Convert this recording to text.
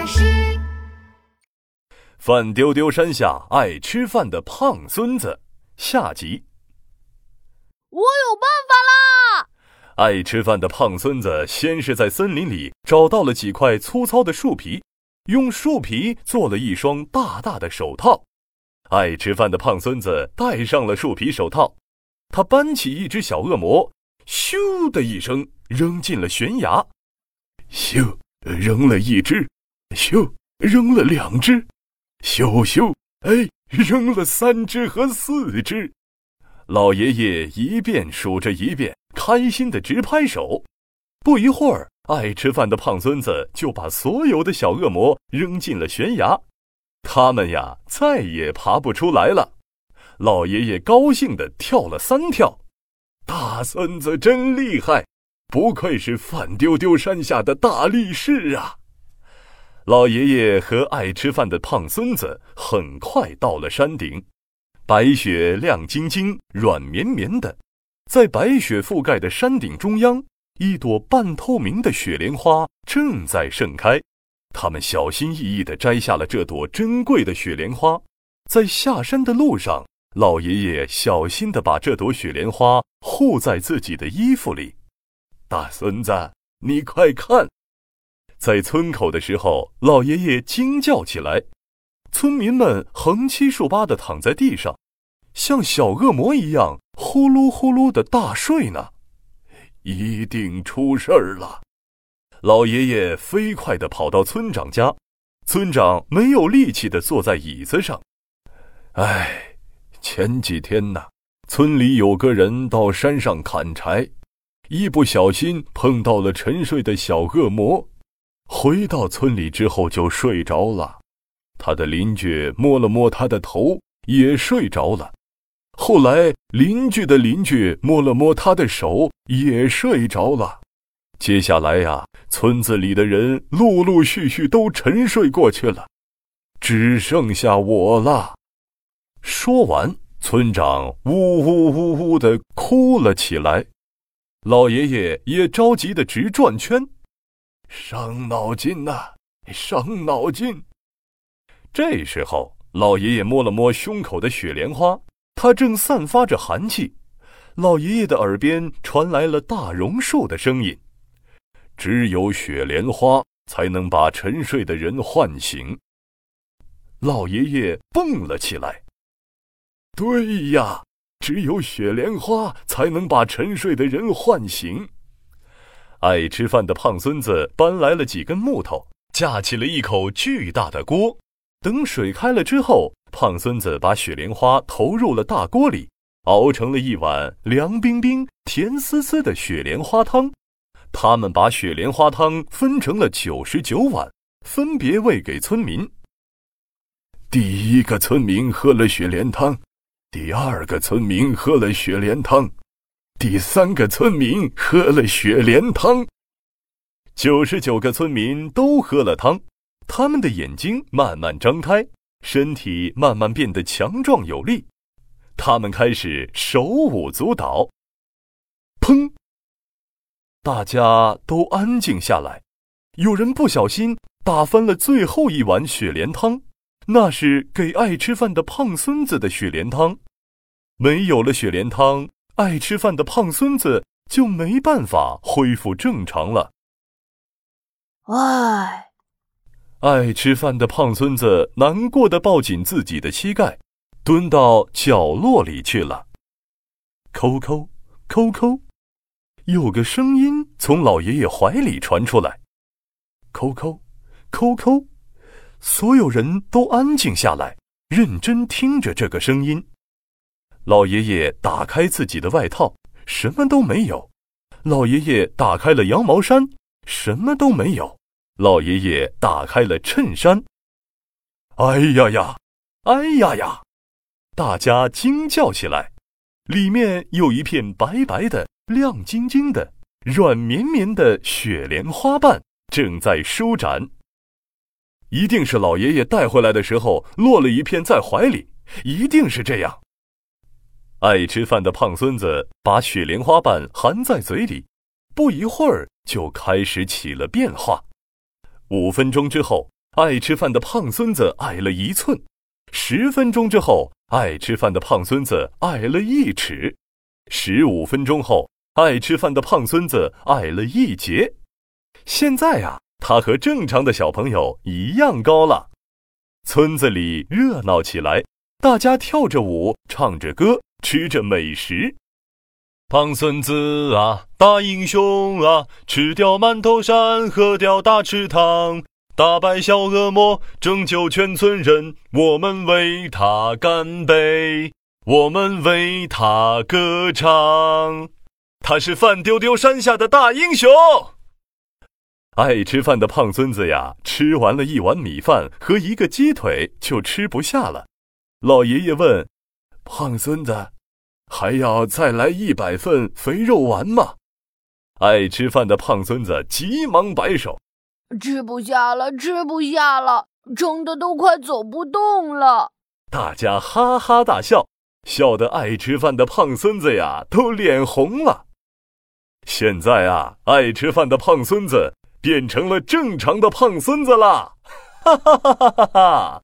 老师。饭丢丢山下爱吃饭的胖孙子下集。我有办法啦！爱吃饭的胖孙子先是在森林里找到了几块粗糙的树皮，用树皮做了一双大大的手套。爱吃饭的胖孙子戴上了树皮手套，他搬起一只小恶魔，咻的一声扔进了悬崖。咻，扔了一只；咻，扔了两只。咻咻！哎，扔了三只和四只，老爷爷一遍数着一遍，开心的直拍手。不一会儿，爱吃饭的胖孙子就把所有的小恶魔扔进了悬崖，他们呀再也爬不出来了。老爷爷高兴的跳了三跳，大孙子真厉害，不愧是饭丢丢山下的大力士啊！老爷爷和爱吃饭的胖孙子很快到了山顶，白雪亮晶晶、软绵绵的，在白雪覆盖的山顶中央，一朵半透明的雪莲花正在盛开。他们小心翼翼地摘下了这朵珍贵的雪莲花，在下山的路上，老爷爷小心地把这朵雪莲花护在自己的衣服里。大孙子，你快看！在村口的时候，老爷爷惊叫起来，村民们横七竖八地躺在地上，像小恶魔一样呼噜呼噜地大睡呢。一定出事儿了！老爷爷飞快地跑到村长家，村长没有力气地坐在椅子上。唉，前几天呢，村里有个人到山上砍柴，一不小心碰到了沉睡的小恶魔。回到村里之后就睡着了，他的邻居摸了摸他的头，也睡着了。后来邻居的邻居摸了摸他的手，也睡着了。接下来呀，村子里的人陆陆续续都沉睡过去了，只剩下我了。说完，村长呜呜呜呜的哭了起来，老爷爷也着急的直转圈。伤脑筋呐，伤脑筋。这时候，老爷爷摸了摸胸口的雪莲花，它正散发着寒气。老爷爷的耳边传来了大榕树的声音：“只有雪莲花才能把沉睡的人唤醒。”老爷爷蹦了起来。对呀，只有雪莲花才能把沉睡的人唤醒。爱吃饭的胖孙子搬来了几根木头，架起了一口巨大的锅。等水开了之后，胖孙子把雪莲花投入了大锅里，熬成了一碗凉冰冰、甜丝丝的雪莲花汤。他们把雪莲花汤分成了九十九碗，分别喂给村民。第一个村民喝了雪莲汤，第二个村民喝了雪莲汤。第三个村民喝了雪莲汤，九十九个村民都喝了汤，他们的眼睛慢慢张开，身体慢慢变得强壮有力，他们开始手舞足蹈。砰！大家都安静下来，有人不小心打翻了最后一碗雪莲汤，那是给爱吃饭的胖孙子的雪莲汤，没有了雪莲汤。爱吃饭的胖孙子就没办法恢复正常了。唉，爱吃饭的胖孙子难过的抱紧自己的膝盖，蹲到角落里去了。抠抠抠抠，有个声音从老爷爷怀里传出来。抠抠抠抠，所有人都安静下来，认真听着这个声音。老爷爷打开自己的外套，什么都没有。老爷爷打开了羊毛衫，什么都没有。老爷爷打开了衬衫，哎呀呀，哎呀呀！大家惊叫起来。里面有一片白白的、亮晶晶的、软绵绵的雪莲花瓣正在舒展。一定是老爷爷带回来的时候落了一片在怀里，一定是这样。爱吃饭的胖孙子把雪莲花瓣含在嘴里，不一会儿就开始起了变化。五分钟之后，爱吃饭的胖孙子矮了一寸；十分钟之后，爱吃饭的胖孙子矮了一尺；十五分钟后，爱吃饭的胖孙子矮了一截。现在呀，他和正常的小朋友一样高了。村子里热闹起来，大家跳着舞，唱着歌，吃着美食。胖孙子啊，大英雄啊，吃掉馒头山，喝掉大池塘，打败小恶魔，拯救全村人，我们为他干杯，我们为他歌唱。他是饭丢丢山下的大英雄。爱吃饭的胖孙子呀，吃完了一碗米饭和一个鸡腿，就吃不下了。老爷爷问：“胖孙子。”还要再来一百份肥肉丸吗？爱吃饭的胖孙子急忙摆手：“吃不下了，吃不下了，撑得都快走不动了。”大家哈哈大笑，笑得爱吃饭的胖孙子呀都脸红了。现在啊，爱吃饭的胖孙子变成了正常的胖孙子啦！哈哈哈哈哈哈！